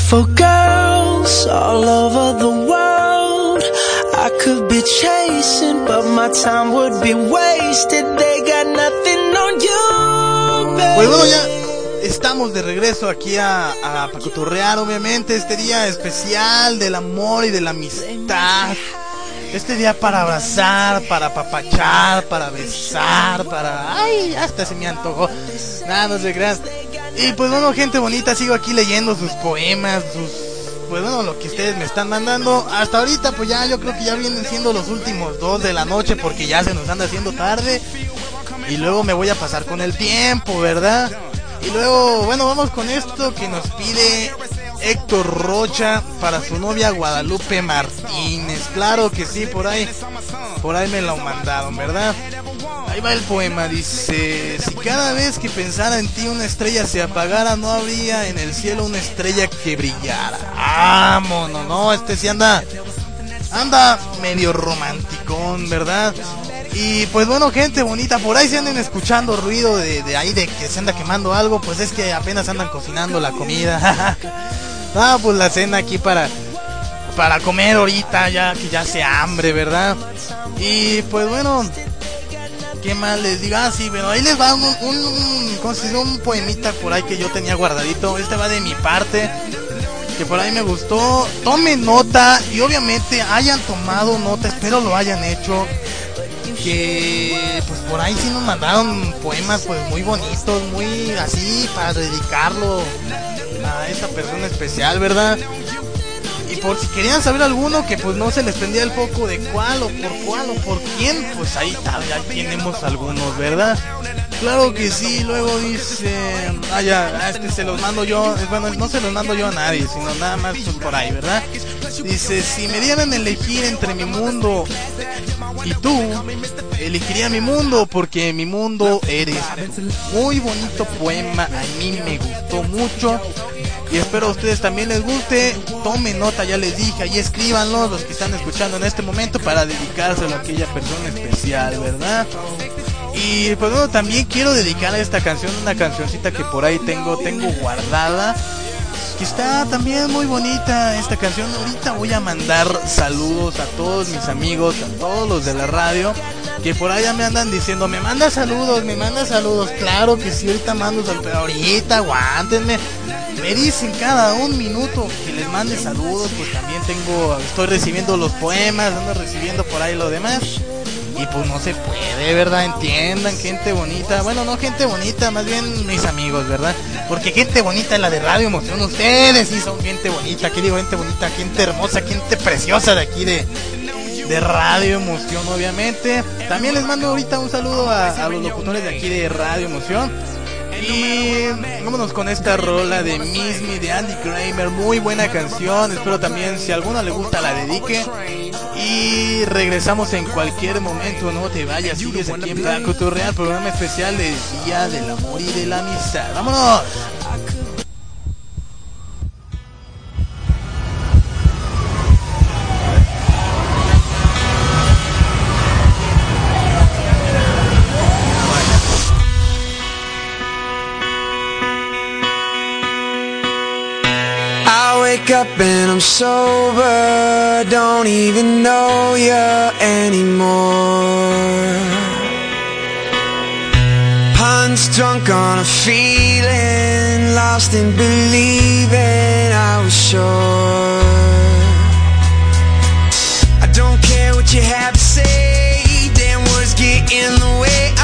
Beautiful girls all over the world. I could be chasing, but my time would be wasted. They got nothing on you, baby. Pues bueno, ya estamos de regreso aquí a, a Pacotorrear, obviamente, este día especial del amor y de la amistad. Este día para abrazar, para papachar, para besar, para... ¡Ay! Hasta se me antojó. Nada, no se crean. Y pues bueno, gente bonita, sigo aquí leyendo sus poemas, sus... Pues bueno, lo que ustedes me están mandando. Hasta ahorita, pues ya yo creo que ya vienen siendo los últimos dos de la noche porque ya se nos anda haciendo tarde. Y luego me voy a pasar con el tiempo, ¿verdad? Y luego, bueno, vamos con esto que nos pide Héctor Rocha para su novia Guadalupe Martínez. Claro que sí, por ahí, por ahí me lo mandaron, ¿verdad? Ahí va el poema, dice, si cada vez que pensara en ti una estrella se apagara, no habría en el cielo una estrella que brillara. Vámonos, no, este sí anda, anda medio romanticón, ¿verdad? Y pues bueno, gente bonita, por ahí se anden escuchando ruido de, de ahí de que se anda quemando algo, pues es que apenas andan cocinando la comida. *laughs* ah, pues la cena aquí para para comer ahorita, ya que ya se hambre, ¿verdad? Y pues bueno, ¿qué más les digo? Ah, sí, bueno, ahí les va un, un, un poemita por ahí que yo tenía guardadito. Este va de mi parte, que por ahí me gustó. Tomen nota y obviamente hayan tomado nota, espero lo hayan hecho que pues por ahí sí nos mandaron poemas pues muy bonitos, muy así para dedicarlo a esta persona especial, ¿verdad? Y por si querían saber alguno que pues no se les prendía el foco de cuál o por cuál o por quién, pues ahí ya tenemos algunos, ¿verdad? Claro que sí, luego dice, ah ya, este se los mando yo, bueno, no se los mando yo a nadie, sino nada más pues, por ahí, ¿verdad? Dice, si me dieran a elegir entre mi mundo y tú, elegiría mi mundo porque mi mundo eres. Muy bonito poema, a mí me gustó mucho. Y espero a ustedes también les guste. Tomen nota, ya les dije, ahí escríbanlo los que están escuchando en este momento para dedicárselo a aquella persona especial, ¿verdad? Y pues bueno, también quiero dedicar a esta canción una cancioncita que por ahí tengo, tengo guardada. Que está también muy bonita esta canción. Ahorita voy a mandar saludos a todos mis amigos, a todos los de la radio. Que por allá me andan diciendo, me manda saludos, me manda saludos. Claro que sí, ahorita mando saludos, pero ahorita aguántenme. Me dicen cada un minuto que les mande saludos, pues también tengo, estoy recibiendo los poemas, ando recibiendo por ahí lo demás. Y pues no se puede, ¿verdad? Entiendan, gente bonita. Bueno, no gente bonita, más bien mis amigos, ¿verdad? Porque gente bonita es la de Radio Emoción. Ustedes sí son gente bonita. Aquí digo gente bonita, gente hermosa, gente preciosa de aquí de, de Radio Emoción, obviamente. También les mando ahorita un saludo a, a los locutores de aquí de Radio Emoción. Y vámonos con esta rola de Miss Me de Andy Kramer. Muy buena canción. Espero también, si a alguno le gusta, la dedique. Y regresamos en cualquier momento. No te vayas, sigues aquí en Blanco Real, programa especial del Día del Amor y de la Amistad. ¡Vámonos! Wake up and I'm sober, don't even know you anymore. Punch drunk on a feeling, lost in believing I was sure. I don't care what you have to say, damn words get in the way.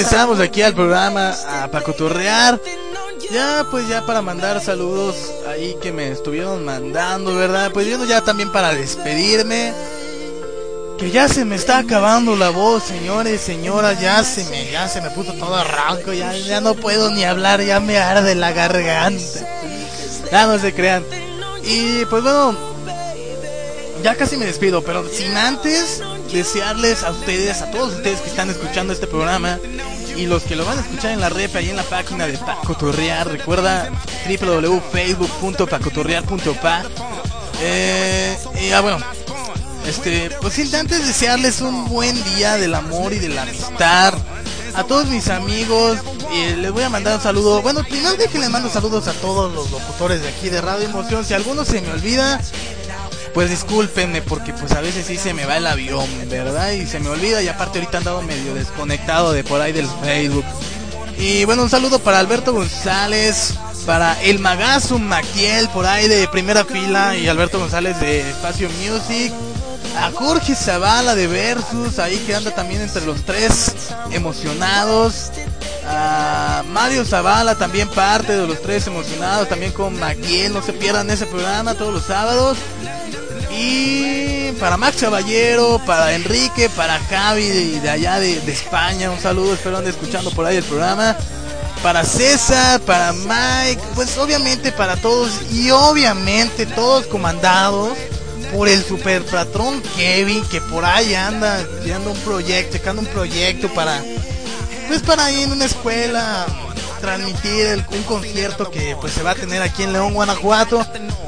Regresamos aquí al programa a Pacotorrear. Ya, pues ya para mandar saludos ahí que me estuvieron mandando, ¿verdad? Pues yo ya también para despedirme. Que ya se me está acabando la voz, señores, señoras, ya se me, ya se me puso todo ronco, ya, ya no puedo ni hablar, ya me arde la garganta. Ya no se crean. Y pues bueno, ya casi me despido, pero sin antes desearles a ustedes, a todos ustedes que están escuchando este programa y los que lo van a escuchar en la rep, ahí en la página de Pacotorrear, recuerda www.facebook.pacotorrear.pa. Eh, y ah, bueno, este, pues antes desearles un buen día del amor y de la amistad. A todos mis amigos, eh, les voy a mandar un saludo. Bueno, primero que les mando saludos a todos los locutores de aquí de Radio Emoción. Si alguno se me olvida, pues discúlpenme porque pues a veces sí se me va el avión, ¿verdad? Y se me olvida y aparte ahorita andado medio desconectado de por ahí del Facebook. Y bueno, un saludo para Alberto González, para el Magazo Maquiel por ahí de primera fila y Alberto González de Espacio Music. A Jorge Zavala de Versus, ahí que anda también entre los tres emocionados. A Mario Zavala también parte de los tres emocionados, también con Maquiel, no se pierdan ese programa todos los sábados. Y para Max Caballero, para Enrique, para Javi de, de allá de, España, un saludo, espero ande escuchando por ahí el programa. Para César, para Mike, pues obviamente para todos y obviamente todos comandados por el super patrón Kevin que por ahí anda haciendo un proyecto, checando un proyecto para pues para ir en una escuela transmitir un concierto que pues se va a tener aquí en León, Guanajuato.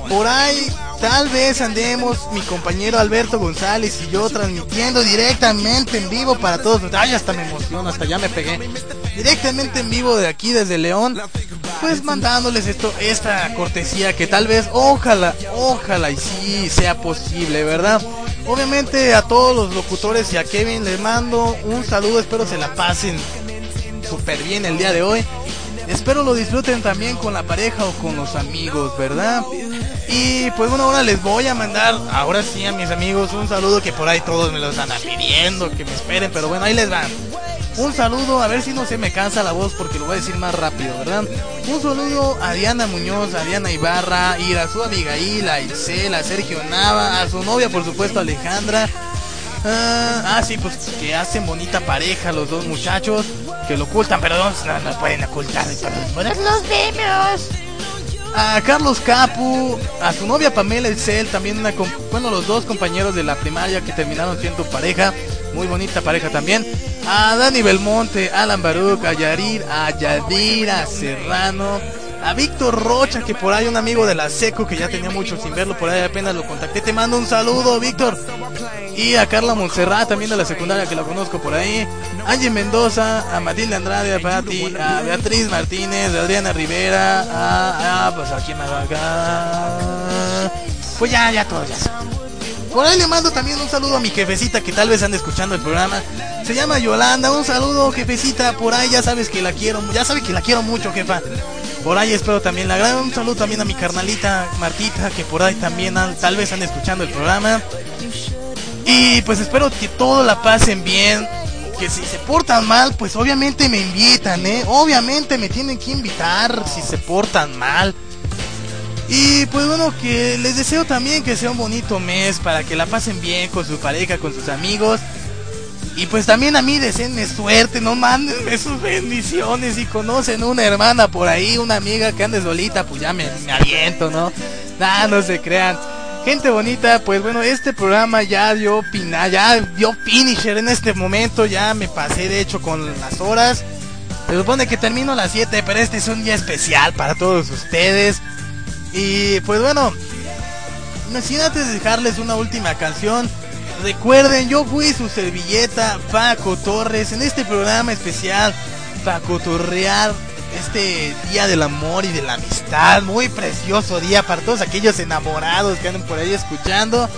Por ahí tal vez andemos mi compañero Alberto González y yo transmitiendo directamente en vivo para todos. Ay, hasta me emociono, hasta ya me pegué. Directamente en vivo de aquí desde León, pues mandándoles esto, esta cortesía que tal vez, ojalá, ojalá y sí sea posible, ¿verdad? Obviamente a todos los locutores y a Kevin les mando un saludo, espero se la pasen súper bien el día de hoy. Espero lo disfruten también con la pareja o con los amigos, ¿verdad? Y pues bueno, ahora les voy a mandar, ahora sí a mis amigos, un saludo que por ahí todos me lo están pidiendo, que me esperen, pero bueno, ahí les van. Un saludo, a ver si no se me cansa la voz porque lo voy a decir más rápido, ¿verdad? Un saludo a Diana Muñoz, a Diana Ibarra, y a su Abigail, a Isela, a Sergio Nava, a su novia, por supuesto, Alejandra. Ah, ah, sí, pues que hacen bonita pareja los dos muchachos, que lo ocultan, pero no, no, no pueden ocultar. pero los vemos. A Carlos Capu, a su novia Pamela Elcel, también una, bueno, los dos compañeros de la primaria que terminaron siendo pareja, muy bonita pareja también. A Dani Belmonte, Alan Baruch, a Yarir, a Yadira Serrano, a Víctor Rocha, que por ahí un amigo de la SECO que ya tenía mucho sin verlo, por ahí apenas lo contacté. Te mando un saludo, Víctor. Y a Carla Montserrat, también de la secundaria que la conozco por ahí. Angie Mendoza, a Matilde Andrade, a Pati, a Beatriz Martínez, a Adriana Rivera, a, a pues a quién más va acá. Pues ya, ya todos ya. Por ahí le mando también un saludo a mi jefecita que tal vez ande escuchando el programa. Se llama Yolanda. Un saludo, jefecita. Por ahí ya sabes que la quiero. Ya sabes que la quiero mucho, jefa. Por ahí espero también la gran. Un saludo también a mi carnalita Martita, que por ahí también han- tal vez ande escuchando el programa. Y pues espero que todo la pasen bien. Que si se portan mal, pues obviamente me invitan, ¿eh? Obviamente me tienen que invitar si se portan mal. Y pues bueno, que les deseo también que sea un bonito mes para que la pasen bien con su pareja, con sus amigos. Y pues también a mí deseenme suerte, no mándenme sus bendiciones. Si conocen una hermana por ahí, una amiga que ande solita, pues ya me, me aviento, ¿no? Nah, no se crean. Gente bonita, pues bueno, este programa ya dio pina, ya dio finisher en este momento, ya me pasé de hecho con las horas. Se supone que termino a las 7, pero este es un día especial para todos ustedes. Y pues bueno, sin antes de dejarles una última canción, recuerden, yo fui su servilleta Paco Torres en este programa especial Paco Torreal este día del amor y de la amistad, muy precioso día para todos aquellos enamorados que andan por ahí escuchando.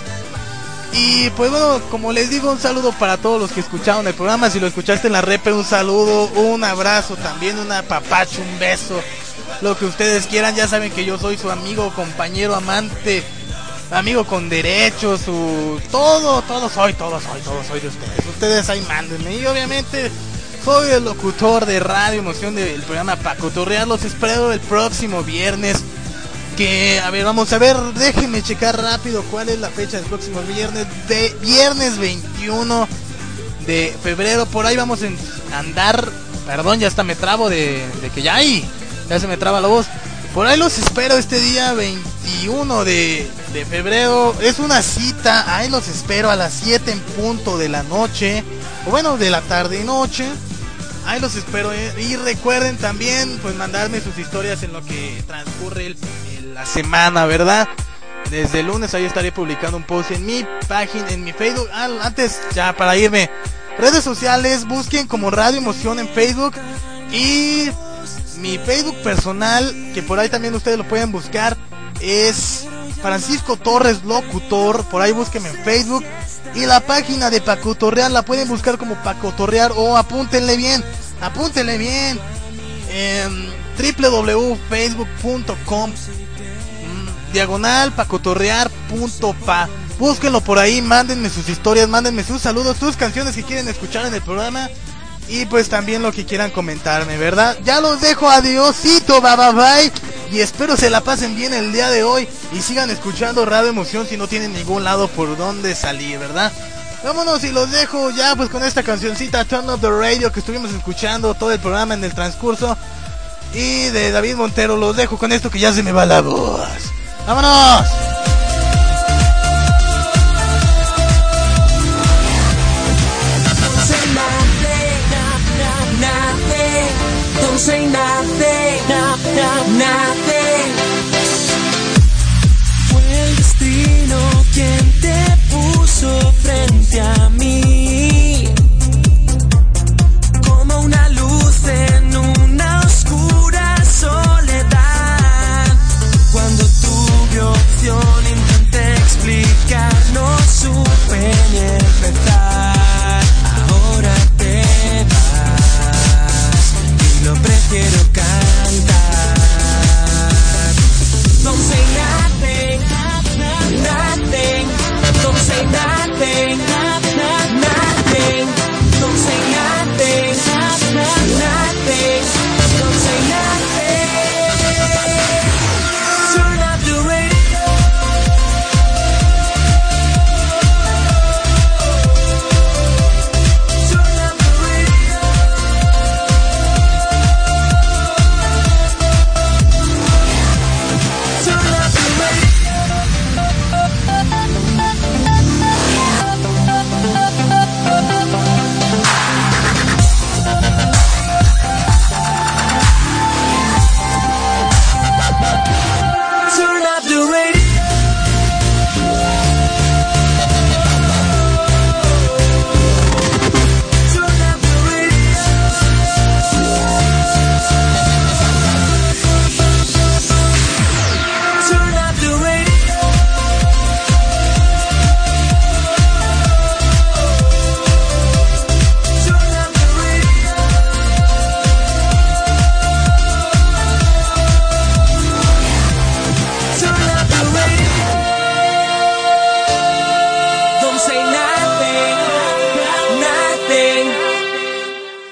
Y pues bueno, como les digo, un saludo para todos los que escucharon el programa. Si lo escuchaste en la repe, un saludo, un abrazo también, un apapacho, un beso. Lo que ustedes quieran, ya saben que yo soy su amigo, compañero, amante, amigo con derechos, su todo, todo soy, todo soy, todo soy de ustedes. Ustedes ahí mándenme. Y obviamente soy el locutor de Radio Emoción del programa Paco Torreal. Los espero el próximo viernes. Que, a ver, vamos a ver, déjenme checar rápido cuál es la fecha del próximo viernes. De viernes 21 de febrero. Por ahí vamos a andar. Perdón, ya hasta me trabo de, de que ya hay. Ya se me traba la voz. Por ahí los espero este día 21 de, de febrero. Es una cita. Ahí los espero a las 7 en punto de la noche. O bueno, de la tarde y noche. Ahí los espero. eh. Y recuerden también pues mandarme sus historias en lo que transcurre la semana, ¿verdad? Desde lunes ahí estaré publicando un post en mi página, en mi Facebook. Ah, antes, ya para irme. Redes sociales, busquen como Radio Emoción en Facebook. Y mi Facebook personal, que por ahí también ustedes lo pueden buscar, es Francisco Torres Locutor. Por ahí búsquenme en Facebook. Y la página de Paco Torreal la pueden buscar como Paco Torrear o apúntenle bien, apúntenle bien. En www.facebook.com mm, diagonal pacotorrear.pa. Búsquenlo por ahí, mándenme sus historias, mándenme sus saludos, sus canciones que quieren escuchar en el programa. Y pues también lo que quieran comentarme, ¿verdad? Ya los dejo, adiosito, bye bye bye. Y espero se la pasen bien el día de hoy. Y sigan escuchando Radio Emoción si no tienen ningún lado por donde salir, ¿verdad? Vámonos y los dejo ya pues con esta cancioncita Turn Up the Radio que estuvimos escuchando todo el programa en el transcurso. Y de David Montero los dejo con esto que ya se me va la voz. ¡Vámonos! say nothing, nothing, nothing.